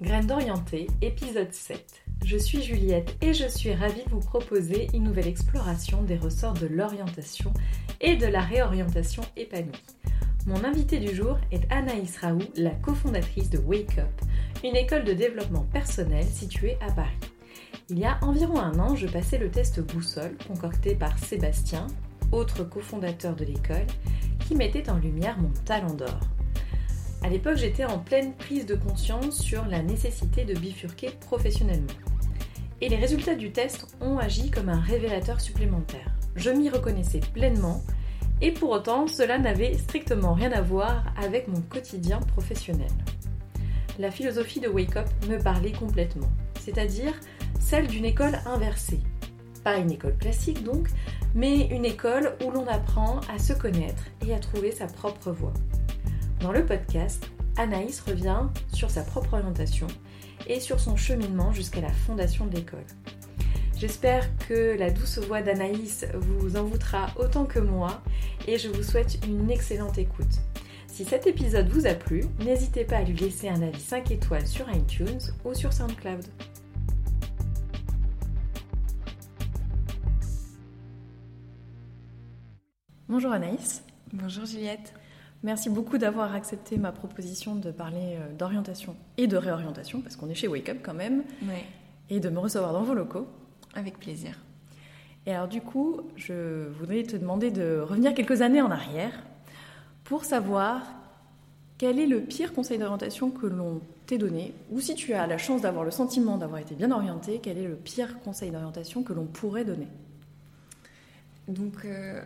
Graines d'orienté, épisode 7. Je suis Juliette et je suis ravie de vous proposer une nouvelle exploration des ressorts de l'orientation et de la réorientation épanouie. Mon invité du jour est Anaïs Raoult, la cofondatrice de Wake Up, une école de développement personnel située à Paris. Il y a environ un an, je passais le test boussole concocté par Sébastien, autre cofondateur de l'école, qui mettait en lumière mon talent d'or. À l'époque, j'étais en pleine prise de conscience sur la nécessité de bifurquer professionnellement. Et les résultats du test ont agi comme un révélateur supplémentaire. Je m'y reconnaissais pleinement et pour autant, cela n'avait strictement rien à voir avec mon quotidien professionnel. La philosophie de Wake Up me parlait complètement, c'est-à-dire celle d'une école inversée. Pas une école classique donc, mais une école où l'on apprend à se connaître et à trouver sa propre voie. Dans le podcast, Anaïs revient sur sa propre orientation et sur son cheminement jusqu'à la fondation de l'école. J'espère que la douce voix d'Anaïs vous envoûtera autant que moi et je vous souhaite une excellente écoute. Si cet épisode vous a plu, n'hésitez pas à lui laisser un avis 5 étoiles sur iTunes ou sur SoundCloud. Bonjour Anaïs. Bonjour Juliette. Merci beaucoup d'avoir accepté ma proposition de parler euh, d'orientation et de réorientation, parce qu'on est chez Wake Up quand même, et de me recevoir dans vos locaux. Avec plaisir. Et alors du coup, je voudrais te demander de revenir quelques années en arrière pour savoir quel est le pire conseil d'orientation que l'on t'ait donné, ou si tu as la chance d'avoir le sentiment d'avoir été bien orienté, quel est le pire conseil d'orientation que l'on pourrait donner? Donc, euh,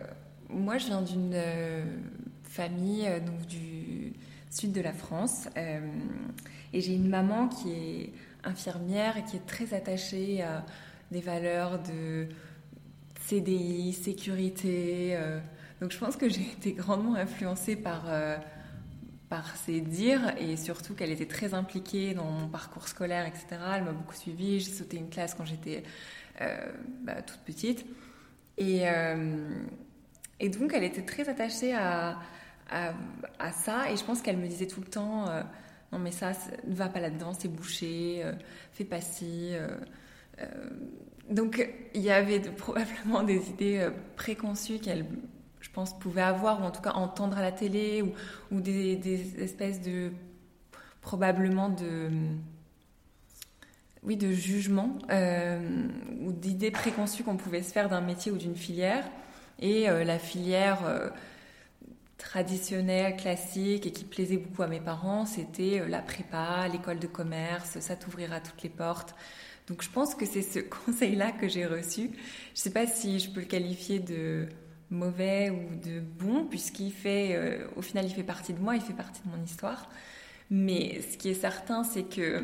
moi, je viens d'une euh, famille euh, donc du sud de la France, et j'ai une maman qui est infirmière et qui est très attachée à des valeurs de CDI, sécurité. donc, je pense que j'ai été grandement influencée par par ses dires et surtout qu'elle était très impliquée dans mon parcours scolaire, etc. Elle m'a beaucoup suivie. J'ai sauté une classe quand j'étais euh, bah, toute petite. Et, euh, et, donc, elle était très attachée à, à, ça. Et je pense qu'elle me disait tout le temps euh, Non, mais ça, ne va pas là-dedans, c'est bouché, fais pas ci. donc, il y avait probablement des idées préconçues qu'elle je pense, pouvait avoir, ou en tout cas entendre à la télé, ou, ou des, espèces de. probablement de. Oui, de jugement, euh, ou d'idées préconçues qu'on pouvait se faire d'un métier ou d'une filière. Et euh, la filière euh, traditionnelle, classique, et qui plaisait beaucoup à mes parents, c'était la prépa, l'école de commerce, ça t'ouvrira toutes les portes. Donc je pense que c'est ce conseil-là que j'ai reçu. Je ne sais pas si je peux le qualifier de mauvais ou de bon, puisqu'il fait, euh, au final, il fait partie de moi, il fait partie de mon histoire. Mais ce qui est certain, c'est que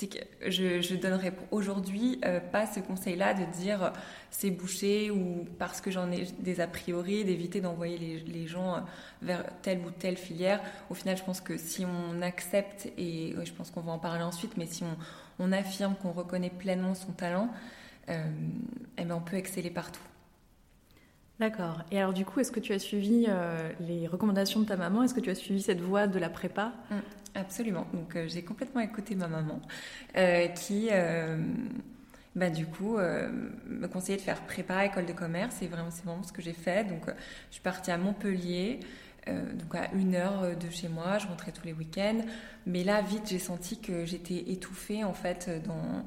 c'est que je, je donnerais aujourd'hui euh, pas ce conseil-là de dire euh, c'est bouché ou parce que j'en ai des a priori, d'éviter d'envoyer les, gens vers telle ou telle filière. Au final, je pense que si on accepte, et je pense qu'on va en parler ensuite, mais si on, affirme qu'on reconnaît pleinement son talent, euh, eh ben on peut exceller partout. D'accord. Et alors du coup, est-ce que tu as suivi euh, les recommandations de ta maman? Est-ce que tu as suivi cette voie de la prépa? Mmh, Absolument. Donc euh, j'ai complètement écouté ma maman euh, qui, bah, du coup, me conseillait de faire prépa, école de commerce. Et vraiment, c'est vraiment ce que j'ai fait. Donc je suis partie à Montpellier. donc à une heure de chez moi, je rentrais tous les week-ends. Mais là, vite, j'ai senti que j'étais étouffée en fait dans,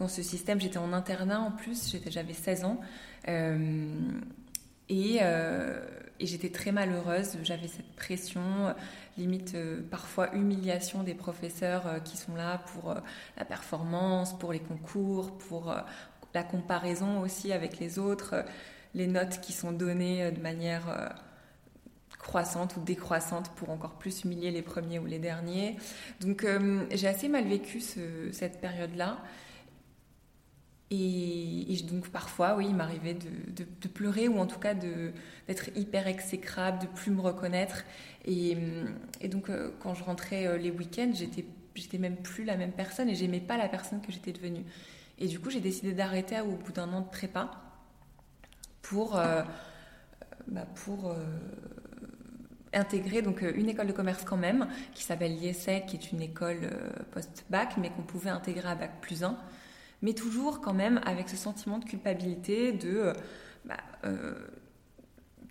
dans ce système. J'étais en internat en plus, j'avais 16 ans. Euh, et, j'étais très malheureuse, j'avais cette pression, limite euh, parfois humiliation des professeurs euh, qui sont là pour la performance, pour les concours, pour la comparaison aussi avec les autres, les notes qui sont données de manière croissante ou décroissante pour encore plus humilier les premiers ou les derniers. Donc j'ai assez mal vécu cette période-là. Et, donc parfois, oui, il m'arrivait de, pleurer ou en tout cas d'être hyper exécrable, de plus me reconnaître. Et, donc euh, quand je rentrais euh, les week-ends, j'étais, même plus la même personne et j'aimais pas la personne que j'étais devenue. Et du coup, j'ai décidé d'arrêter au bout d'un an de prépa pour, euh, bah, intégrer donc une école de commerce quand même, qui s'appelle l'IESEC, qui est une école post-bac, mais qu'on pouvait intégrer à bac plus 1 mais toujours quand même avec ce sentiment de culpabilité, de... Euh, bah, euh,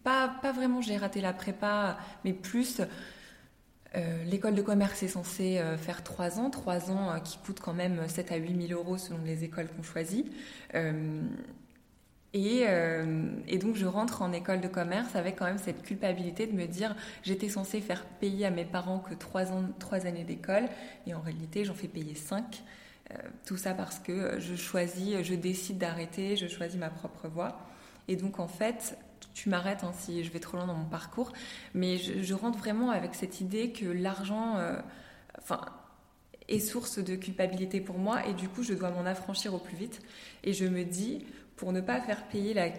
pas, pas, vraiment j'ai raté la prépa, mais plus... Euh, l'école de commerce est censée faire 3 ans, 3 ans qui coûtent quand même 7 à 8 000 euros selon les écoles qu'on choisit. Et, et, donc je rentre en école de commerce avec quand même cette culpabilité de me dire j'étais censée faire payer à mes parents que 3, ans, 3 années d'école et en réalité j'en fais payer 5. Euh, tout ça parce que je choisis, je décide d'arrêter, je choisis ma propre voie. Et donc en fait, tu m'arrêtes hein, si je vais trop loin dans mon parcours, mais je, rentre vraiment avec cette idée que l'argent, euh, est source de culpabilité pour moi et du coup je dois m'en affranchir au plus vite. Et je me dis pour ne pas faire payer la,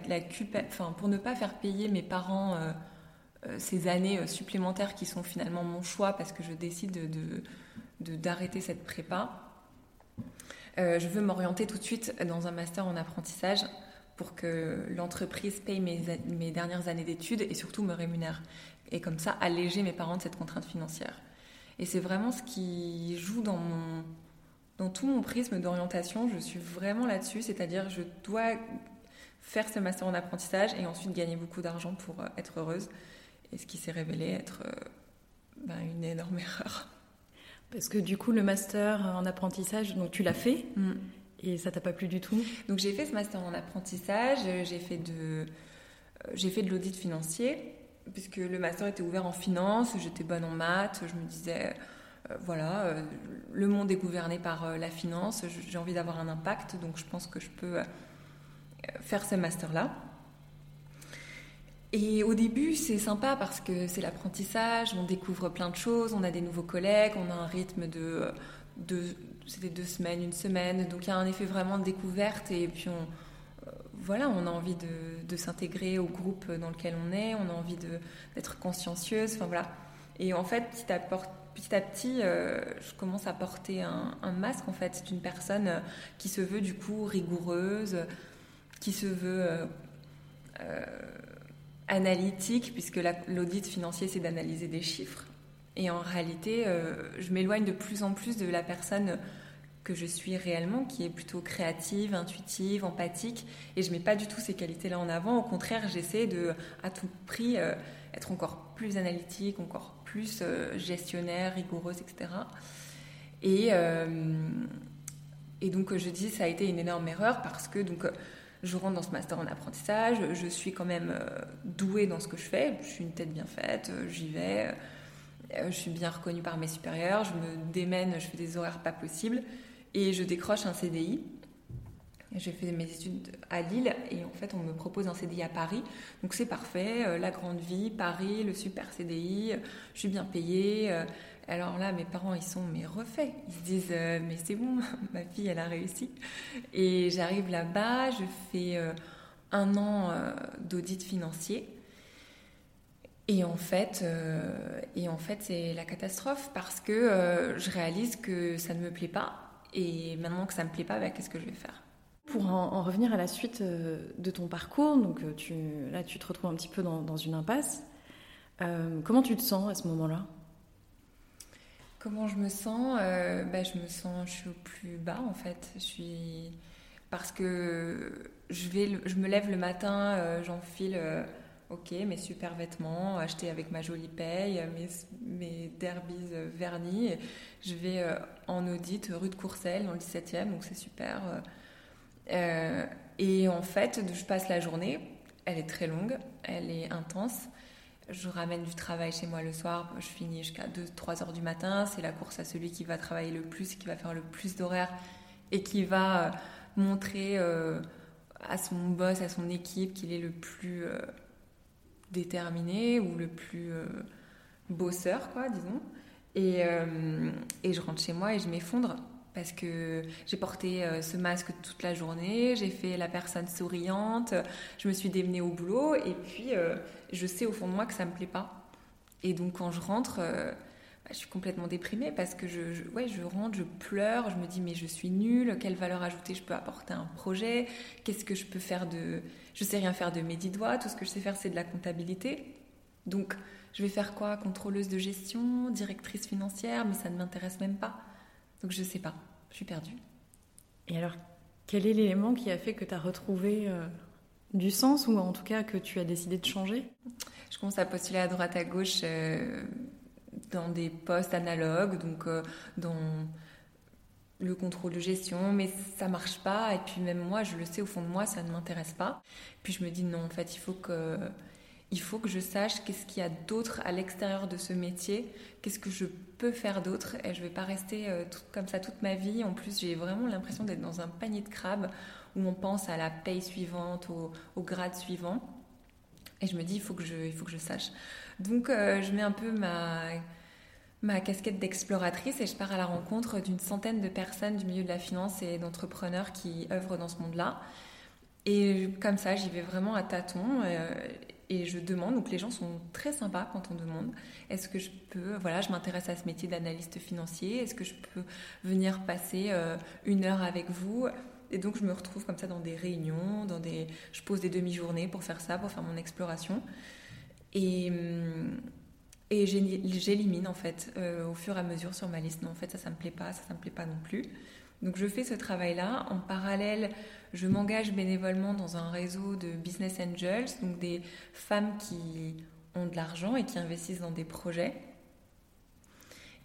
pour ne pas faire payer mes parents euh, ces années supplémentaires qui sont finalement mon choix parce que je décide de d'arrêter cette prépa euh, je veux m'orienter tout de suite dans un master en apprentissage pour que l'entreprise paye mes, dernières années d'études et surtout me rémunère. Et comme ça, alléger mes parents de cette contrainte financière. Et c'est vraiment ce qui joue dans, tout mon prisme d'orientation. Je suis vraiment là-dessus, c'est-à-dire je dois faire ce master en apprentissage et ensuite gagner beaucoup d'argent pour euh, être heureuse. Et ce qui s'est révélé être euh, ben, une énorme erreur. Parce que du coup, le master en apprentissage, donc tu l'as fait mm. et ça t'a pas plu du tout Donc j'ai fait ce master en apprentissage, j'ai fait de, euh, j'ai fait de l'audit financier puisque le master était ouvert en finance, j'étais bonne en maths, je me disais euh, voilà, euh, le monde est gouverné par la finance, j'ai envie d'avoir un impact, donc je pense que je peux faire ce master-là. Et au début, c'est sympa parce que c'est l'apprentissage, on découvre plein de choses, on a des nouveaux collègues, on a un rythme de, c'était deux semaines, une semaine, donc il y a un effet vraiment de découverte et puis on, euh, voilà, on a envie de, s'intégrer au groupe dans lequel on est, on a envie d'être consciencieuse, enfin voilà. Et en fait, petit à, petit, euh, je commence à porter un, masque en fait d'une personne qui se veut du coup rigoureuse, qui se veut euh, analytique, puisque l'audit financier, c'est d'analyser des chiffres. Et en réalité, euh, je m'éloigne de plus en plus de la personne que je suis réellement, qui est plutôt créative, intuitive, empathique, et je mets pas du tout ces qualités-là en avant. Au contraire, j'essaie de, à tout prix, euh, être encore plus analytique, encore plus euh, gestionnaire, rigoureuse, etc. Et, et donc, je dis, ça a été une énorme erreur parce que donc je rentre dans ce master en apprentissage, je suis quand même euh, douée dans ce que je fais, je suis une tête bien faite, euh, j'y vais, euh, je suis bien reconnue par mes supérieurs, je me démène, je fais des horaires pas possibles et je décroche un CDI. J'ai fait mes études à Lille et en fait on me propose un CDI à Paris. Donc c'est parfait, la grande vie, Paris, le super CDI, je suis bien payée, alors là, mes parents, ils sont mais refaits. Ils se disent euh, mais c'est bon, ma fille, elle a réussi. Et j'arrive là-bas, je fais euh, un an euh, d'audit financier. Et en fait, et en fait, c'est la catastrophe parce que je réalise que ça ne me plaît pas. Et maintenant que ça ne me plaît pas, bah, qu'est-ce que je vais faire? Pour en, revenir à la suite de ton parcours, donc tu, là tu te retrouves un petit peu dans, dans une impasse. comment tu te sens à ce moment-là? Comment je me sens euh, bah, Je me sens, suis au plus bas en fait. Je suis parce que je me lève le matin, euh, j'enfile, euh, mes super vêtements achetés avec ma jolie paye, mes, mes derbies vernis. Je vais en audit rue de Courcelles dans le 17e, donc c'est super. et en fait, je passe la journée. Elle est très longue, elle est intense. Je ramène du travail chez moi le soir, je finis jusqu'à 2-3 heures du matin. C'est la course à celui qui va travailler le plus, qui va faire le plus d'horaires et qui va euh, montrer à son boss, à son équipe qu'il est le plus déterminé ou le plus bosseur, quoi, disons. Et, et je rentre chez moi et je m'effondre parce que j'ai porté euh, ce masque toute la journée, j'ai fait la personne souriante, je me suis démenée au boulot et puis euh, je sais au fond de moi que ça me plaît pas. Et donc quand je rentre, euh, bah, je suis complètement déprimée parce que je, ouais, je rentre, je pleure, je me dis mais je suis nulle, quelle valeur ajoutée je peux apporter à un projet, qu'est-ce que je peux faire de... Je sais rien faire de mes dix doigts, tout ce que je sais faire c'est de la comptabilité. Donc je vais faire quoi? Contrôleuse de gestion, directrice financière, mais ça ne m'intéresse même pas. Donc je sais pas, je suis perdue. Et alors, quel est l'élément qui a fait que tu as retrouvé euh, du sens ou en tout cas que tu as décidé de changer? Je commence à postuler à droite à gauche euh, dans des postes analogues, donc euh, dans le contrôle de gestion, mais ça marche pas. Et puis même moi, je le sais au fond de moi, ça ne m'intéresse pas. Puis je me dis non, en fait, il faut que il faut que je sache qu'est-ce qu'il y a d'autre à l'extérieur de ce métier, qu'est-ce que je peux faire d'autre. Et je ne vais pas rester euh, comme ça toute ma vie. En plus, j'ai vraiment l'impression d'être dans un panier de crabes où on pense à la paye suivante, au, grade suivant. Et je me dis, il faut que je, il faut que je sache. Donc, euh, je mets un peu ma, ma casquette d'exploratrice et je pars à la rencontre d'une centaine de personnes du milieu de la finance et d'entrepreneurs qui œuvrent dans ce monde-là. Et comme ça, j'y vais vraiment à tâtons. Euh, et je demande, donc les gens sont très sympas quand on demande, est-ce que je peux, voilà, je m'intéresse à ce métier d'analyste financier, est-ce que je peux venir passer euh, une heure avec vous? Et donc je me retrouve comme ça dans des réunions, dans des, je pose des demi-journées pour faire ça, pour faire mon exploration. Et, hum, et j'élimine en fait euh, au fur et à mesure sur ma liste, non en fait ça, ça me plaît pas, ça, ça me plaît pas non plus. Donc je fais ce travail-là. En parallèle, je m'engage bénévolement dans un réseau de business angels, donc des femmes qui ont de l'argent et qui investissent dans des projets.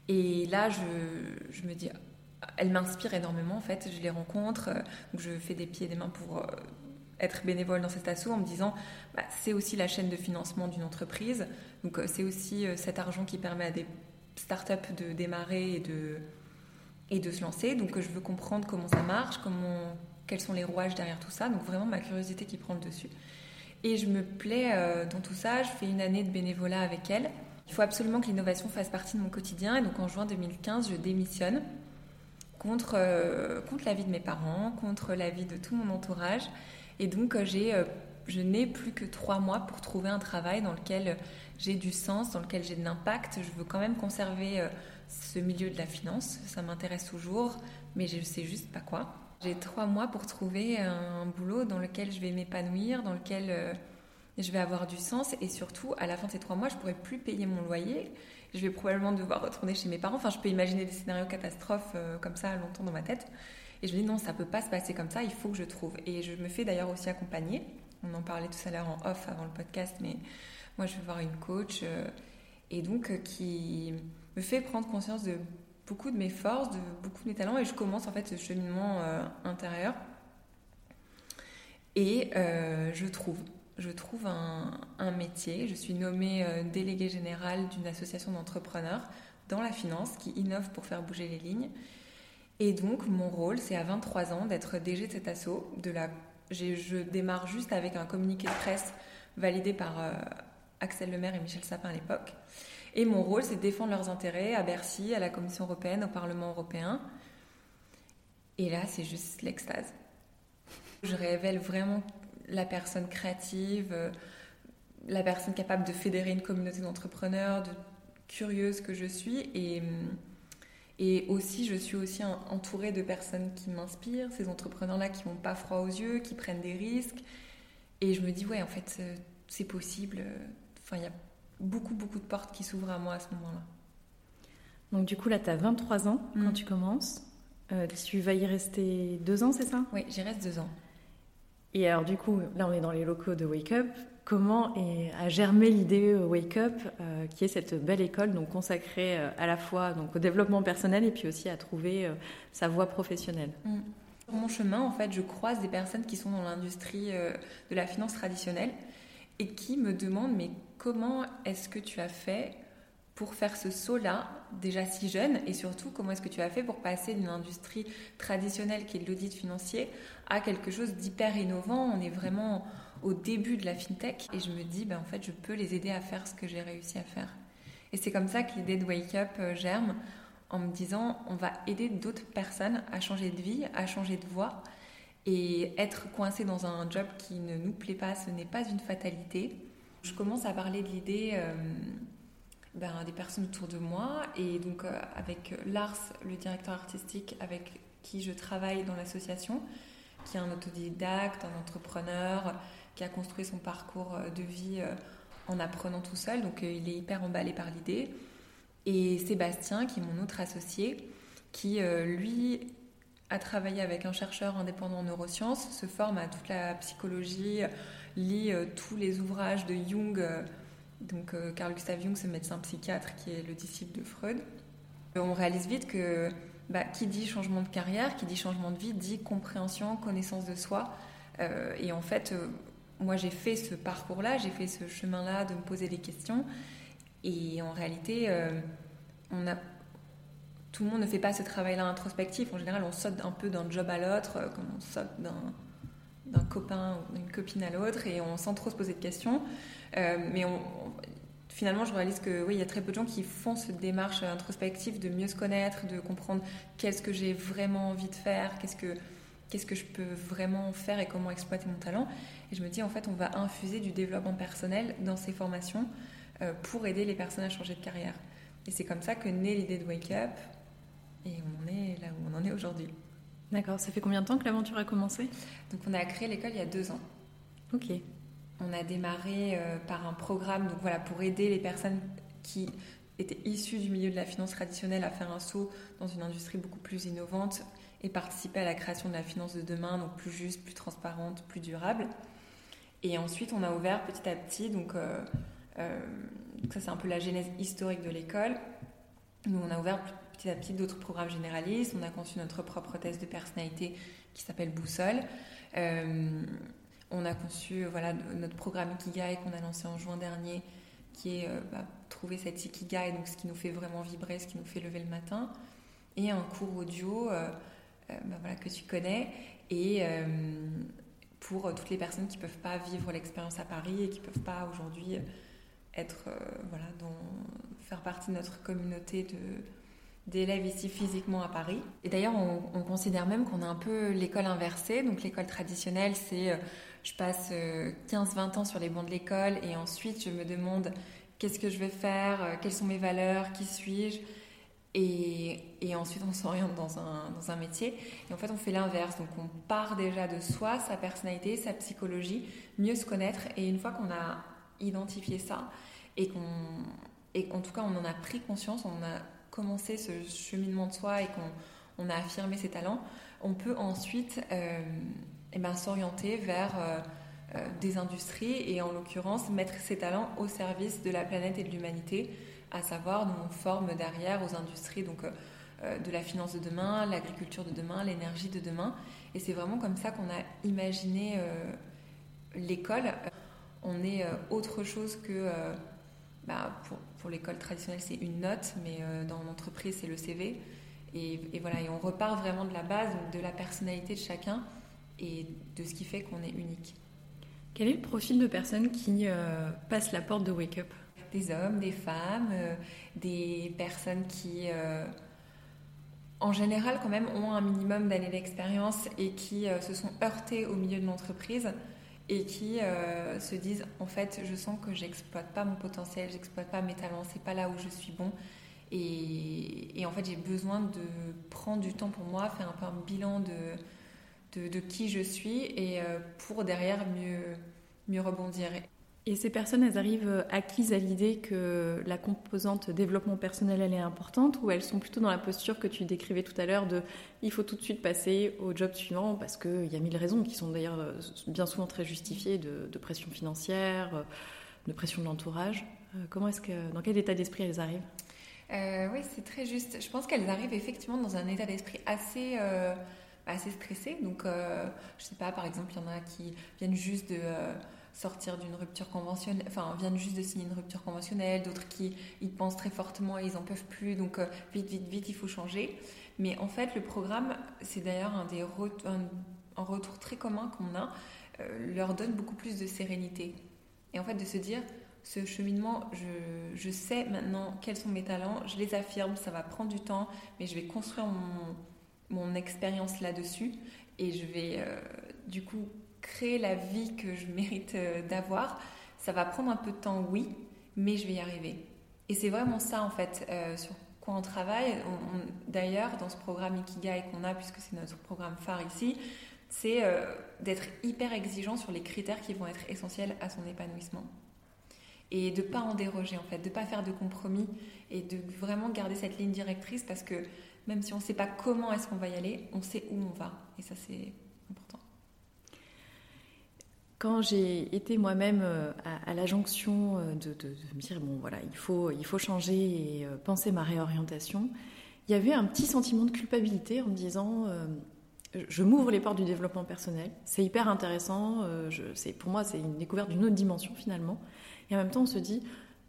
Et là, je, me dis, elles m'inspirent énormément en fait. Je les rencontre, donc je fais des pieds et des mains pour euh, être bénévole dans cet assaut en me disant, bah, c'est aussi la chaîne de financement d'une entreprise. Donc euh, c'est aussi euh, cet argent qui permet à des startups de démarrer et de et de se lancer. Donc je veux comprendre comment ça marche, comment, quels sont les rouages derrière tout ça. Donc vraiment ma curiosité qui prend le dessus. Et je me plais euh, dans tout ça. Je fais une année de bénévolat avec elle. Il faut absolument que l'innovation fasse partie de mon quotidien. Et donc en juin 2015, je démissionne contre, euh, contre l'avis de mes parents, contre l'avis de tout mon entourage. Et donc euh, j'ai, je n'ai plus que trois mois pour trouver un travail dans lequel j'ai du sens, dans lequel j'ai de l'impact. Je veux quand même conserver ce milieu de la finance. Ça m'intéresse toujours, mais je ne sais juste pas quoi. J'ai trois mois pour trouver un boulot dans lequel je vais m'épanouir, dans lequel euh, je vais avoir du sens et surtout, à la fin de ces trois mois, je pourrai plus payer mon loyer. Je vais probablement devoir retourner chez mes parents. Enfin, je peux imaginer des scénarios catastrophes euh, comme ça longtemps dans ma tête. Et je me dis non, ça peut pas se passer comme ça. Il faut que je trouve. Et je me fais d'ailleurs aussi accompagner. On en parlait tout à l'heure en off avant le podcast, mais moi, je vais voir une coach euh, et donc qui me fait prendre conscience de beaucoup de mes forces, de beaucoup de mes talents, et je commence en fait ce cheminement euh, intérieur. Et euh, je trouve, je trouve un, métier. Je suis nommée euh, déléguée générale d'une association d'entrepreneurs dans la finance qui innove pour faire bouger les lignes. Et donc mon rôle, c'est à 23 ans d'être DG de cet assaut. De la, je démarre juste avec un communiqué de presse validé par Axel Lemaire et Michel Sapin à l'époque. Et mon rôle, c'est de défendre leurs intérêts à Bercy, à la Commission européenne, au Parlement européen. Et là, c'est juste l'extase. Je révèle vraiment la personne créative, euh, la personne capable de fédérer une communauté d'entrepreneurs, de curieuse que je suis. Et, et aussi, je suis aussi entourée de personnes qui m'inspirent, ces entrepreneurs-là qui n'ont pas froid aux yeux, qui prennent des risques. Et je me dis, ouais, en fait, euh, c'est possible. Enfin, il y a beaucoup, beaucoup de portes qui s'ouvrent à moi à ce moment-là. Donc du coup, là, tu as 23 ans quand mm. tu commences. Euh, tu vas y rester deux ans, c'est ça? Oui, j'y reste deux ans. Et alors du coup, là, on est dans les locaux de Wake Up. Comment est, a germé l'idée euh, Wake Up, euh, qui est cette belle école donc consacrée à la fois donc, au développement personnel et puis aussi à trouver sa voie professionnelle? Mm. Sur mon chemin, en fait, je croise des personnes qui sont dans l'industrie de la finance traditionnelle et qui me demandent mais comment est-ce que tu as fait pour faire ce saut-là, déjà si jeune, et surtout comment est-ce que tu as fait pour passer d'une industrie traditionnelle qui est l'audit financier à quelque chose d'hyper innovant? On est vraiment au début de la fintech et je me dis, ben, en fait, je peux les aider à faire ce que j'ai réussi à faire. Et c'est comme ça que l'idée de Wake Up euh, germe en me disant, on va aider d'autres personnes à changer de vie, à changer de voie. Et être coincé dans un job qui ne nous plaît pas, ce n'est pas une fatalité. Je commence à parler de l'idée euh, ben, des personnes autour de moi. Et donc, euh, avec Lars, le directeur artistique avec qui je travaille dans l'association, qui est un autodidacte, un entrepreneur, qui a construit son parcours euh, de vie en apprenant tout seul. Donc, il est hyper emballé par l'idée. Et Sébastien, qui est mon autre associé, qui, lui, a travaillé avec un chercheur indépendant en neurosciences, se forme à toute la psychologie, lit tous les ouvrages de Jung donc euh, Carl Gustav Jung, ce médecin psychiatre qui est le disciple de Freud. On réalise vite que bah, qui dit changement de carrière, qui dit changement de vie, dit compréhension, connaissance de soi. Euh, et en fait, euh, moi j'ai fait ce parcours-là, j'ai fait ce chemin-là de me poser des questions. Et en réalité, tout le monde ne fait pas ce travail-là introspectif. En général, on saute un peu d'un job à l'autre, comme on saute d'un copain ou d'une copine à l'autre, et on sans trop se poser de questions. Euh, mais finalement, je réalise que oui, il y a très peu de gens qui font cette démarche introspective de mieux se connaître, de comprendre qu'est-ce que j'ai vraiment envie de faire, qu'est-ce que qu'est-ce que je peux vraiment faire et comment exploiter mon talent. Et je me dis, en fait, on va infuser du développement personnel dans ces formations euh, pour aider les personnes à changer de carrière. Et c'est comme ça que naît l'idée de Wake Up. Et on est là où on en est aujourd'hui. D'accord. Ça fait combien de temps que l'aventure a commencé? Donc, on a créé l'école il y a deux ans. Ok. On a démarré euh, par un programme donc voilà, pour aider les personnes qui étaient issues du milieu de la finance traditionnelle à faire un saut dans une industrie beaucoup plus innovante et participer à la création de la finance de demain, donc plus juste, plus transparente, plus durable. Et ensuite, on a ouvert petit à petit, donc, euh, euh, ça c'est un peu la genèse historique de l'école. Nous, on a ouvert petit à petit d'autres programmes généralistes. On a conçu notre propre test de personnalité qui s'appelle Boussole. On a conçu voilà, notre programme Ikigai qu'on a lancé en juin dernier, qui est euh, bah, trouver cette Ikigai, donc ce qui nous fait vraiment vibrer, ce qui nous fait lever le matin, et un cours audio euh, euh, bah, voilà, que tu connais, et pour toutes les personnes qui ne peuvent pas vivre l'expérience à Paris et qui ne peuvent pas aujourd'hui être voilà, faire partie de notre communauté de d'élèves ici physiquement à Paris. Et d'ailleurs, on, on, considère même qu'on a un peu l'école inversée. Donc l'école traditionnelle, c'est je passe 15-20 euh, ans sur les bancs de l'école et ensuite je me demande qu'est-ce que je vais faire, euh, quelles sont mes valeurs, qui suis-je? Et, et, ensuite, on s'oriente dans un, dans un, métier. Et en fait, on fait l'inverse. Donc, on part déjà de soi, sa personnalité, sa psychologie, mieux se connaître. Et une fois qu'on a identifié ça, et qu'on, et en tout cas, on en a pris conscience, on a commencé ce cheminement de soi et qu'on on a affirmé ses talents, on peut ensuite euh, eh ben, s'orienter vers euh, euh, des industries et en l'occurrence mettre ses talents au service de la planète et de l'humanité, à savoir nous on forme derrière aux industries donc euh, de la finance de demain, l'agriculture de demain, l'énergie de demain. Et c'est vraiment comme ça qu'on a imaginé l'école. On est autre chose que bah, pour, pour l'école traditionnelle, c'est une note, mais dans l'entreprise, c'est le CV. Et, et, voilà, et on repart vraiment de la base, de la personnalité de chacun et de ce qui fait qu'on est unique. Quel est le profil de personnes qui euh, passent la porte de Wake Up? Des hommes, des femmes, euh, des personnes qui, euh, en général, quand même, ont un minimum d'années d'expérience et qui se sont heurtées au milieu de l'entreprise et qui se disent en fait, je sens que j'exploite pas mon potentiel, j'exploite pas mes talents, c'est pas là où je suis bon. Et, et en fait, j'ai besoin de prendre du temps pour moi, faire un peu un bilan de de, qui je suis et euh, pour derrière mieux, mieux rebondir. Et ces personnes, elles arrivent acquises à l'idée que la composante développement personnel, elle est importante ou elles sont plutôt dans la posture que tu décrivais tout à l'heure de il faut tout de suite passer au job suivant parce qu'il y a mille raisons qui sont d'ailleurs euh, bien souvent très justifiées de, pression financière, euh, de pression de l'entourage. Comment est-ce que, dans quel état d'esprit elles arrivent? Oui, c'est très juste. Je pense qu'elles arrivent effectivement dans un état d'esprit assez stressés. Donc, euh, je sais pas, par exemple, il y en a qui viennent juste de, euh, sortir d'une rupture conventionnelle, enfin viennent juste de signer une rupture conventionnelle, d'autres qui y pensent très fortement et ils en peuvent plus, donc vite, vite, vite, il faut changer. Mais en fait, le programme, c'est d'ailleurs un des un, retour très commun qu'on a, leur donne beaucoup plus de sérénité. Et en fait, de se dire, ce cheminement, je, je, sais maintenant quels sont mes talents, je les affirme, ça va prendre du temps, mais je vais construire mon, mon expérience là-dessus et je vais euh, du coup créer la vie que je mérite euh, d'avoir. Ça va prendre un peu de temps, oui, mais je vais y arriver. Et c'est vraiment ça en fait euh, sur quoi on travaille. D'ailleurs, dans ce programme Ikigai qu'on a, puisque c'est notre programme phare ici, c'est d'être hyper exigeant sur les critères qui vont être essentiels à son épanouissement et de pas en déroger en fait, de pas faire de compromis et de vraiment garder cette ligne directrice parce que même si on ne sait pas comment est-ce qu'on va y aller, on sait où on va et ça c'est important. Quand j'ai été moi-même euh, à, la jonction euh, de, me dire bon voilà il faut il faut changer et euh, penser ma réorientation, il y avait un petit sentiment de culpabilité en me disant je m'ouvre les portes du développement personnel, c'est hyper intéressant, pour moi c'est une découverte d'une autre dimension finalement. Et en même temps, on se dit,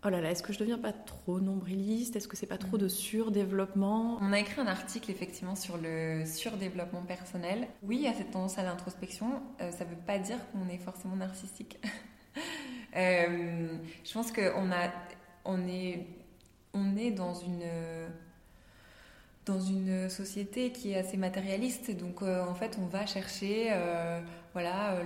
oh là là, est-ce que je deviens pas trop nombriliste? Est-ce que c'est pas trop de surdéveloppement? On a écrit un article effectivement sur le surdéveloppement personnel. Oui, il y a cette tendance à l'introspection. Euh, ça ne veut pas dire qu'on est forcément narcissique. Euh, je pense qu'on a, on est, on est dans une dans une société qui est assez matérialiste. Donc, euh, en fait, on va chercher, voilà,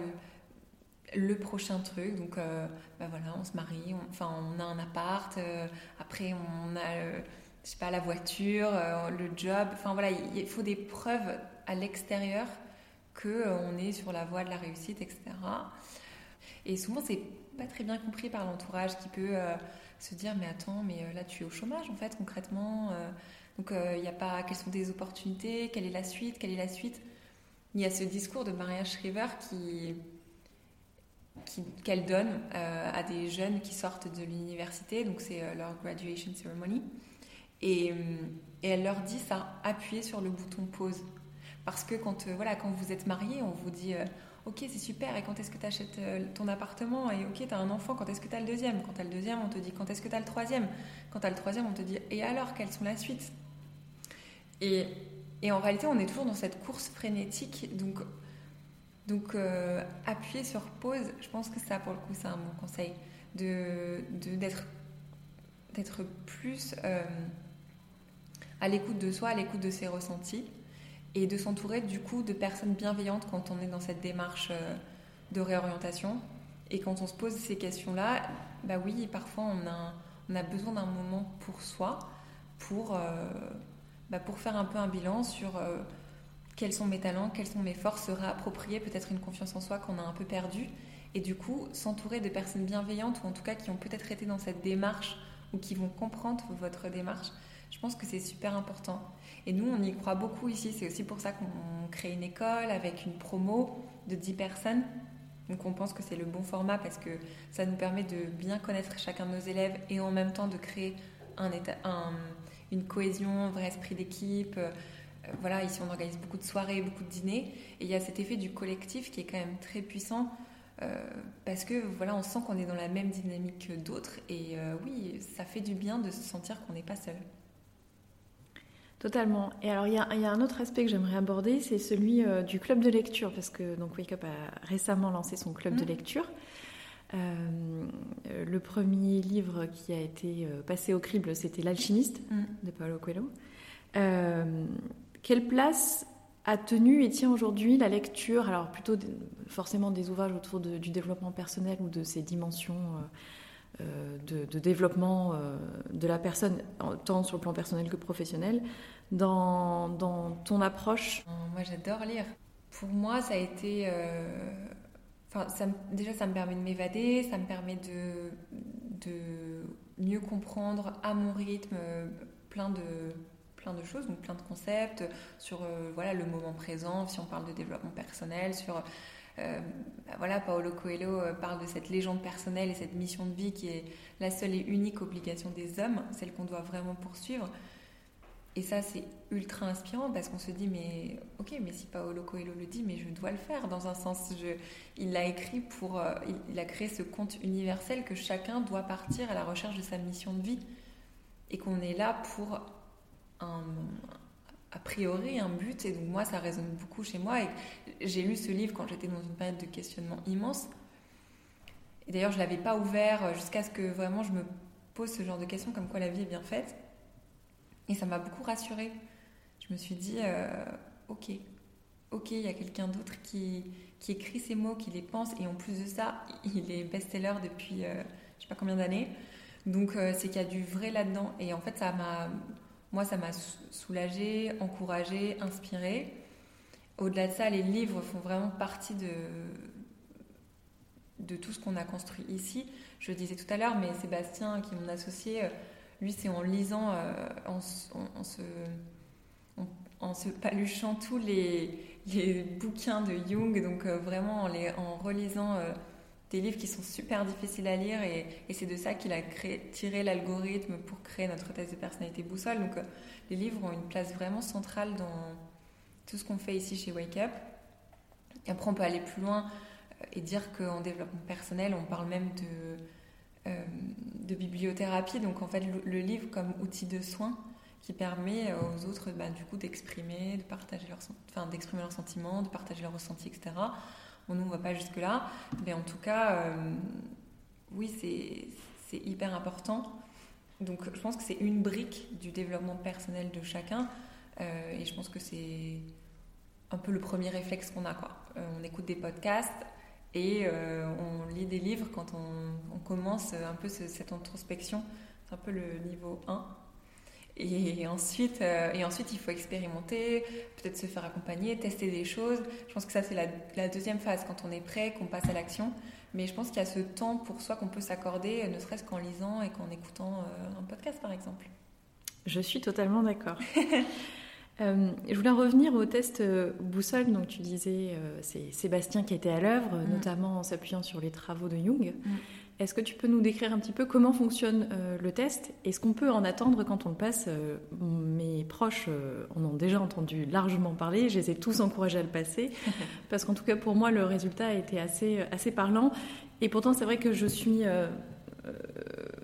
le prochain truc. Donc, euh, bah voilà, on se marie, on, enfin, on a un appart, euh, après on a, euh, je sais pas, la voiture, le job. Enfin voilà, il, faut des preuves à l'extérieur que on est sur la voie de la réussite, etc. Et souvent, c'est pas très bien compris par l'entourage qui peut se dire mais attends, mais là tu es au chômage en fait concrètement. donc il n'y a pas quelles sont des opportunités, quelle est la suite, quelle est la suite. Il y a ce discours de Maria Shriver qui qu'elle donne euh, à des jeunes qui sortent de l'université, donc c'est euh, leur graduation ceremony. Et, euh, et, elle leur dit ça, appuyez sur le bouton pause. Parce que quand, voilà, quand vous êtes marié, on vous dit Ok, c'est super, et quand est-ce que tu achètes ton appartement? Et ok, tu as un enfant, quand est-ce que tu as le deuxième? Quand tu as le deuxième, on te dit Quand est-ce que tu as le troisième? Quand tu as le troisième, on te dit Et alors, quelles sont la suite? Et, et en réalité, on est toujours dans cette course frénétique. Donc, donc, euh, appuyer sur pause, je pense que ça, pour le coup, c'est un bon conseil. De, d'être, d'être plus euh, à l'écoute de soi, à l'écoute de ses ressentis, et de s'entourer du coup de personnes bienveillantes quand on est dans cette démarche euh, de réorientation. Et quand on se pose ces questions-là, bah oui, parfois on a, on a besoin d'un moment pour soi, pour, bah pour faire un peu un bilan sur quels sont mes talents, quelles sont mes forces, se réapproprier peut-être une confiance en soi qu'on a un peu perdue. Et du coup, s'entourer de personnes bienveillantes ou en tout cas qui ont peut-être été dans cette démarche ou qui vont comprendre votre démarche, je pense que c'est super important. Et nous, on y croit beaucoup ici. C'est aussi pour ça qu'on crée une école avec une promo de 10 personnes. Donc on pense que c'est le bon format parce que ça nous permet de bien connaître chacun de nos élèves et en même temps de créer un, une cohésion, un vrai esprit d'équipe, euh, voilà, ici on organise beaucoup de soirées, beaucoup de dîners, et il y a cet effet du collectif qui est quand même très puissant. Euh, parce que voilà, on sent qu'on est dans la même dynamique que d'autres, et euh, oui, ça fait du bien de se sentir qu'on n'est pas seul. Totalement. Et alors, il y, a, un autre aspect que j'aimerais aborder, c'est celui du club de lecture, parce que donc Wake Up a récemment lancé son club de mmh. lecture. le premier livre qui a été passé au crible, c'était L'alchimiste mmh. de Paulo Coelho. Quelle place a tenu et tient aujourd'hui la lecture Alors plutôt forcément des ouvrages autour du développement personnel ou de ces dimensions euh, euh, de, développement euh, de la personne, tant sur le plan personnel que professionnel, dans, ton approche? Moi j'adore lire. Pour moi ça a été... Déjà ça me permet de m'évader, ça me permet de mieux comprendre à mon rythme plein de de choses, donc plein de concepts sur euh, voilà, le moment présent, si on parle de développement personnel, sur... Euh, bah voilà, Paolo Coelho euh, parle de cette légende personnelle et cette mission de vie qui est la seule et unique obligation des hommes, celle qu'on doit vraiment poursuivre. et ça, c'est ultra inspirant parce qu'on se dit, mais ok, mais si Paolo Coelho le dit, mais je dois le faire dans un sens. Il l'a écrit pour. Il, a créé ce conte universel que chacun doit partir à la recherche de sa mission de vie et qu'on est là pour un. A priori, un but, et donc moi ça résonne beaucoup chez moi. Et j'ai lu ce livre quand j'étais dans une période de questionnement immense. Et d'ailleurs, je l'avais pas ouvert jusqu'à ce que vraiment je me pose ce genre de questions comme quoi la vie est bien faite. Et ça m'a beaucoup rassurée. Je me suis dit, euh, ok, ok, il y a quelqu'un d'autre qui, écrit ces mots, qui les pense, et en plus de ça, il est best-seller depuis euh, je sais pas combien d'années. Donc euh, c'est qu'il y a du vrai là-dedans. Et en fait, ça m'a, moi, ça m'a soulagée, encouragée, inspirée. Au-delà de ça, les livres font vraiment partie de, de tout ce qu'on a construit ici. Je le disais tout à l'heure, mais Sébastien, qui est mon associé, lui, c'est en lisant, euh, en, se, en, se, paluchant tous les, les, bouquins de Jung, donc euh, vraiment en, les, relisant euh, des livres qui sont super difficiles à lire, et, c'est de ça qu'il a tiré l'algorithme pour créer notre test de personnalité boussole. Donc les livres ont une place vraiment centrale dans tout ce qu'on fait ici chez Wake Up. Après, on peut aller plus loin et dire qu'en développement personnel, on parle même de euh, bibliothérapie, donc en fait le, livre comme outil de soin qui permet aux autres bah, du coup d'exprimer, de partager leurs, enfin, d'exprimer leurs sentiments, de partager leurs ressentis, etc. Nous on va pas jusque là, mais en tout cas, euh, oui c'est, hyper important. Donc je pense que c'est une brique du développement personnel de chacun, euh, et je pense que c'est un peu le premier réflexe qu'on a quoi. on écoute des podcasts, et euh, on lit des livres quand on, commence un peu cette introspection. C'est un peu le niveau 1. Et ensuite, euh, et ensuite, il faut expérimenter, peut-être se faire accompagner, tester des choses. Je pense que ça, c'est la, deuxième phase, quand on est prêt, qu'on passe à l'action. Mais je pense qu'il y a ce temps pour soi qu'on peut s'accorder, ne serait-ce qu'en lisant et qu'en écoutant euh, un podcast, par exemple. Je suis totalement d'accord. Euh, je voulais revenir au test euh, boussole. Donc, tu disais, euh, c'est Sébastien qui était à l'œuvre, mm. notamment en s'appuyant sur les travaux de Jung. Mm. Est-ce que tu peux nous décrire un petit peu comment fonctionne le test? Et ce qu'on peut en attendre quand on le passe? Mes proches en ont déjà entendu largement parler. Je les ai tous encouragés à le passer parce qu'en tout cas, pour moi, le résultat a été assez, assez parlant. Et pourtant, c'est vrai que je suis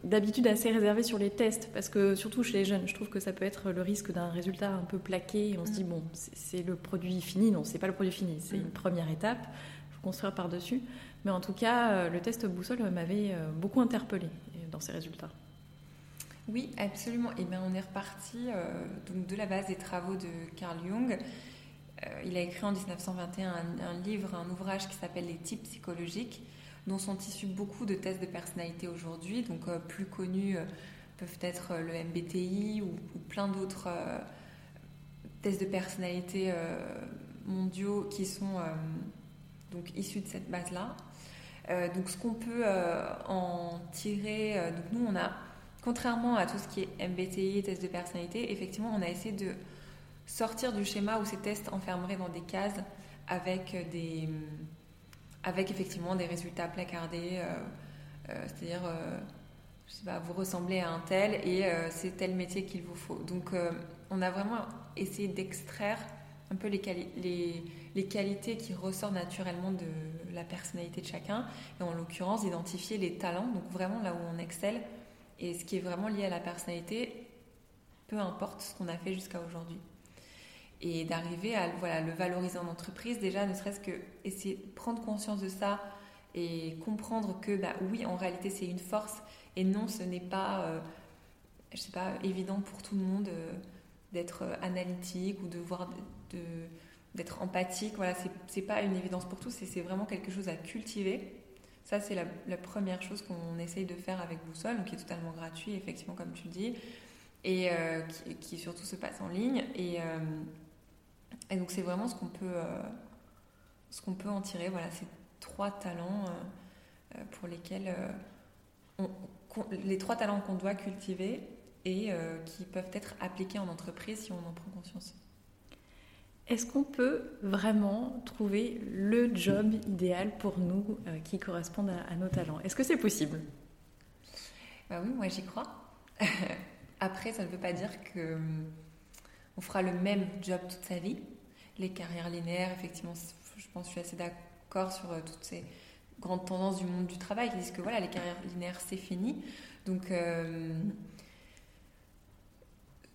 d'habitude assez réservé sur les tests, parce que surtout chez les jeunes, je trouve que ça peut être le risque d'un résultat un peu plaqué. Et on se dit, mm. bon, c'est le produit fini. Non, c'est pas le produit fini, c'est une mm. première étape. Construire par-dessus. Mais en tout cas, euh, le test boussole m'avait euh, beaucoup interpellé euh, dans ses résultats. Oui, absolument. Et bien, on est reparti donc de la base des travaux de Carl Jung. il a écrit en 1921 un livre, un ouvrage qui s'appelle Les types psychologiques dont sont issus beaucoup de tests de personnalité aujourd'hui. Donc, plus connus peuvent être le MBTI ou, plein d'autres tests de personnalité mondiaux qui sont donc issus de cette base-là. donc, ce qu'on peut en tirer, donc nous, on a, contrairement à tout ce qui est MBTI, test de personnalité, effectivement, on a essayé de sortir du schéma où ces tests enfermeraient dans des cases avec des avec effectivement des résultats placardés, euh, euh, c'est-à-dire, euh, sais pas, vous ressemblez à un tel et c'est tel métier qu'il vous faut. Donc, on a vraiment essayé d'extraire un peu les, les, les, qualités qui ressortent naturellement de la personnalité de chacun, et en l'occurrence d'identifier les talents, donc vraiment là où on excelle, et ce qui est vraiment lié à la personnalité, peu importe ce qu'on a fait jusqu'à aujourd'hui. Et d'arriver à voilà, le valoriser en entreprise, déjà ne serait-ce que essayer de prendre conscience de ça et comprendre que bah, oui, en réalité c'est une force et non, ce n'est pas, euh, je sais pas, évident pour tout le monde euh, d'être euh, analytique ou de voir de, d'être empathique. Voilà, c'est pas une évidence pour tous c'est vraiment quelque chose à cultiver. Ça, c'est la, première chose qu'on essaye de faire avec Boussole, donc qui est totalement gratuit, effectivement, comme tu le dis, et qui, qui, surtout se passe en ligne. Et, et donc c'est vraiment ce qu'on peut, euh, ce peut en tirer. Voilà, ces trois talents euh, euh, pour lesquels les trois talents qu'on doit cultiver et qui peuvent être appliqués en entreprise si on en prend conscience. Est-ce qu'on peut vraiment trouver le job idéal pour nous qui corresponde à, nos talents? Est-ce que c'est possible? Bah Oui, moi j'y crois. Après, ça ne veut pas dire que on fera le même job toute sa vie. Les carrières linéaires, effectivement, je pense que je suis assez d'accord sur toutes ces grandes tendances du monde du travail qui disent que voilà, les carrières linéaires, c'est fini. Donc,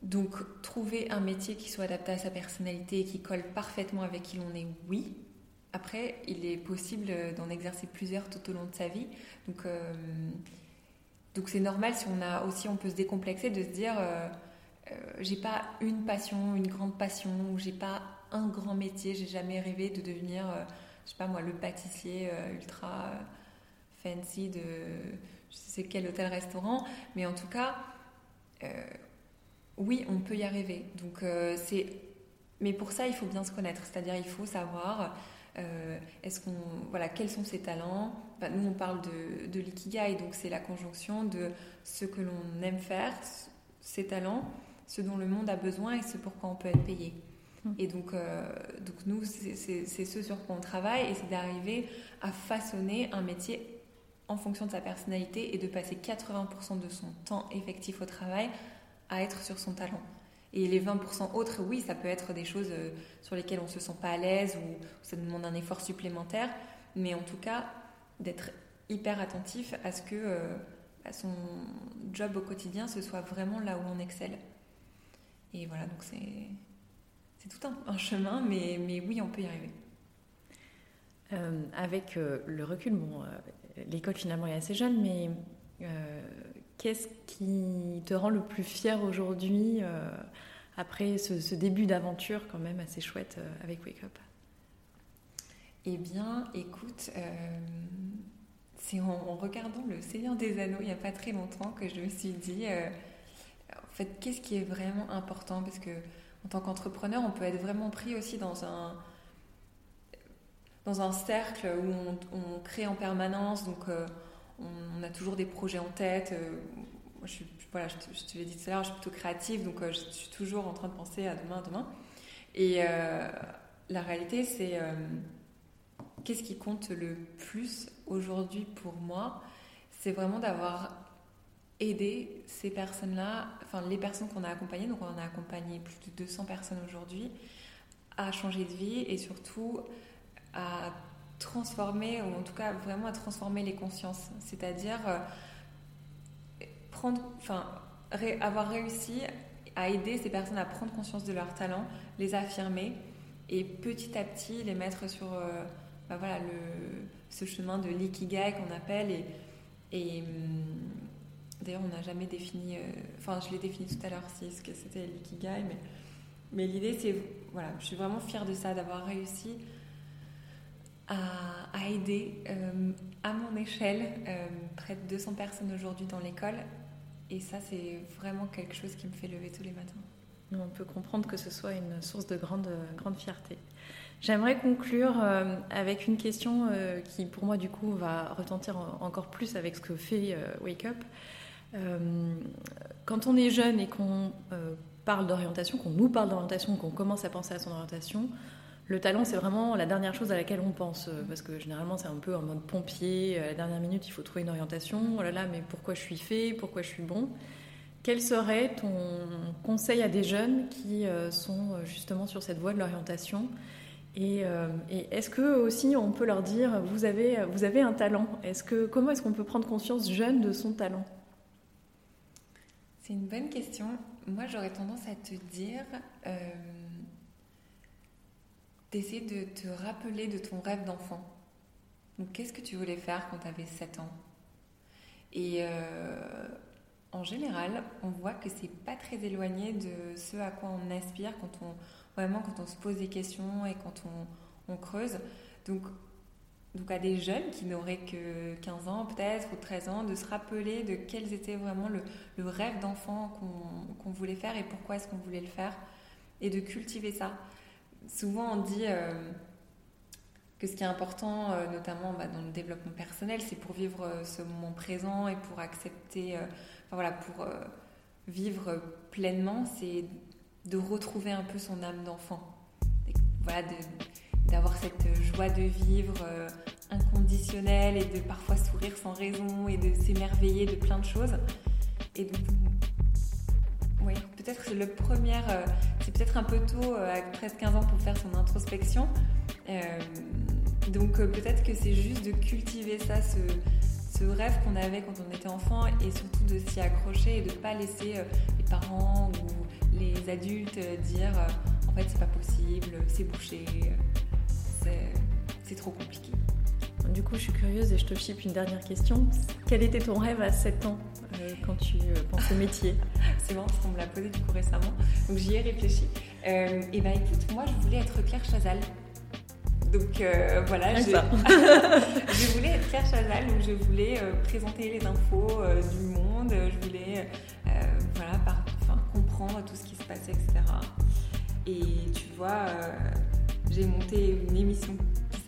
donc, trouver un métier qui soit adapté à sa personnalité et qui colle parfaitement avec qui l'on est, oui. Après, il est possible d'en exercer plusieurs tout au long de sa vie. Donc, euh, donc c'est normal si on a aussi, on peut se décomplexer de se dire, euh, euh, j'ai pas une passion, une grande passion, ou j'ai pas un grand métier, j'ai jamais rêvé de devenir, je sais pas moi, le pâtissier ultra fancy de je sais quel hôtel-restaurant, mais en tout cas oui, on peut y arriver. Donc, euh, c'est... Mais pour ça, il faut bien se connaître. C'est-à-dire, il faut savoir euh, est-ce qu'on, voilà, quels sont ses talents. nous, on parle de, de l'ikigai, donc c'est la conjonction de ce que l'on aime faire, ses talents, ce dont le monde a besoin et ce pourquoi on peut être payé. Hum. Et donc, euh, donc nous, c'est ce sur quoi on travaille et c'est d'arriver à façonner un métier en fonction de sa personnalité et de passer 80% de son temps effectif au travail à être sur son talent. Et les 20% autres, oui, ça peut être des choses euh, sur lesquelles on se sent pas à l'aise ou ça demande un effort supplémentaire, mais en tout cas, d'être hyper attentif à ce que euh, son job au quotidien, ce soit vraiment là où on excelle. Et voilà, donc c'est, c'est tout un, chemin, mais, mais oui, on peut y arriver. Euh, avec le recul, bon, l'école finalement est assez jeune, mais Qu'est-ce qui te rend le plus fier aujourd'hui euh, après ce, début d'aventure quand même assez chouette euh, avec Wake Up? Eh bien, écoute, euh, c'est en, regardant Le Seigneur des Anneaux il n'y a pas très longtemps que je me suis dit, en fait, qu'est-ce qui est vraiment important? Parce que en tant qu'entrepreneur, on peut être vraiment pris aussi dans un dans un cercle où on, on crée en permanence, donc on, a toujours des projets en tête. Euh, je, voilà, je te, l'ai dit tout à l'heure, je suis plutôt créative, donc euh, je, suis toujours en train de penser à demain, demain. Et euh, la réalité, c'est qu'est-ce qui compte le plus aujourd'hui pour moi? C'est vraiment d'avoir aidé ces personnes-là, enfin les personnes qu'on a accompagnées, donc on a accompagné plus de 200 personnes aujourd'hui, à changer de vie et surtout à transformer, ou en tout cas vraiment à transformer les consciences. C'est-à-dire euh, prendre, enfin, avoir réussi à aider ces personnes à prendre conscience de leurs talents, les affirmer et petit à petit les mettre sur bah voilà, le, ce chemin de l'ikigai qu'on appelle. Et hum, d'ailleurs, on n'a jamais défini, euh, enfin, je l'ai défini tout à l'heure, si ce que c'était l'ikigai, mais, mais l'idée, c'est, voilà, je suis vraiment fière de ça, d'avoir réussi à, aider euh, à mon échelle euh, près de 200 personnes aujourd'hui dans l'école. Et ça, c'est vraiment quelque chose qui me fait lever tous les matins. On peut comprendre que ce soit une source de grande, grande fierté. J'aimerais conclure euh, avec une question qui, pour moi, du coup, va retentir encore plus avec ce que fait Wake Up. quand on est jeune et qu'on parle d'orientation, qu'on nous parle d'orientation, qu'on commence à penser à son orientation, le talent, c'est vraiment la dernière chose à laquelle on pense, euh, parce que généralement, c'est un peu en mode pompier. À la dernière minute, il faut trouver une orientation. Oh là là, mais pourquoi je suis fait? Pourquoi je suis bon? Quel serait ton conseil à des jeunes qui euh, sont euh, justement sur cette voie de l'orientation? Et, est-ce que aussi on peut leur dire vous avez, vous avez un talent? Est-ce que, Comment est-ce qu'on peut prendre conscience jeune de son talent? C'est une bonne question. Moi, j'aurais tendance à te dire d'essayer de te rappeler de ton rêve d'enfant. Qu'est-ce que tu voulais faire quand tu avais 7 ans? Et euh, en général, on voit que c'est pas très éloigné de ce à quoi on aspire quand on vraiment quand on se pose des questions et quand on, creuse. Donc, donc à des jeunes qui n'auraient que 15 ans peut-être ou 13 ans, de se rappeler de quels était vraiment le, rêve d'enfant qu'on voulait faire et pourquoi est-ce qu'on voulait le faire et de cultiver ça souvent on dit euh, que ce qui est important, euh, notamment bah, dans le développement personnel, c'est pour vivre euh, ce moment présent et pour accepter, enfin, voilà, pour vivre pleinement, c'est de retrouver un peu son âme d'enfant. Voilà, d'avoir cette joie de vivre inconditionnelle et de parfois sourire sans raison et de s'émerveiller de plein de choses. Peut-être le premier, c'est peut-être un peu tôt, à presque 15 ans, pour faire son introspection. donc peut-être que c'est juste de cultiver ça, ce, ce rêve qu'on avait quand on était enfant et surtout de s'y accrocher et de ne pas laisser les parents ou les adultes dire en fait c'est pas possible, c'est bouché, c'est trop compliqué. Du coup, je suis curieuse et je te chip une dernière question. Quel était ton rêve à 7 ans euh, quand tu euh, penses au métier? C'est bon, parce qu'on me l'a posé du coup récemment, donc j'y ai réfléchi. Euh, et bah écoute, moi je voulais être Claire Chazal. Donc voilà, je, je, voulais être Claire Chazal, donc je voulais présenter les infos du monde, je voulais voilà, comprendre tout ce qui se passait, etc. Et tu vois, j'ai monté une émission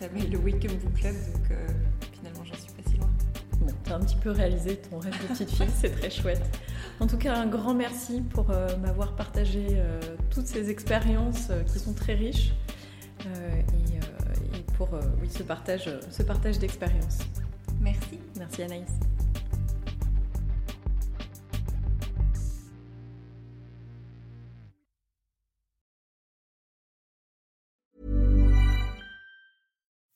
s'appelle le Wake Up Book Club, donc euh, finalement j'en suis pas si loin. tu as un petit peu réalisé ton rêve de petite fille, c'est très chouette. En tout cas, un grand merci pour euh, m'avoir partagé euh, toutes ces expériences qui sont très riches et, et, pour oui, ce partage, ce partage d'expériences. Merci. Merci Anaïs.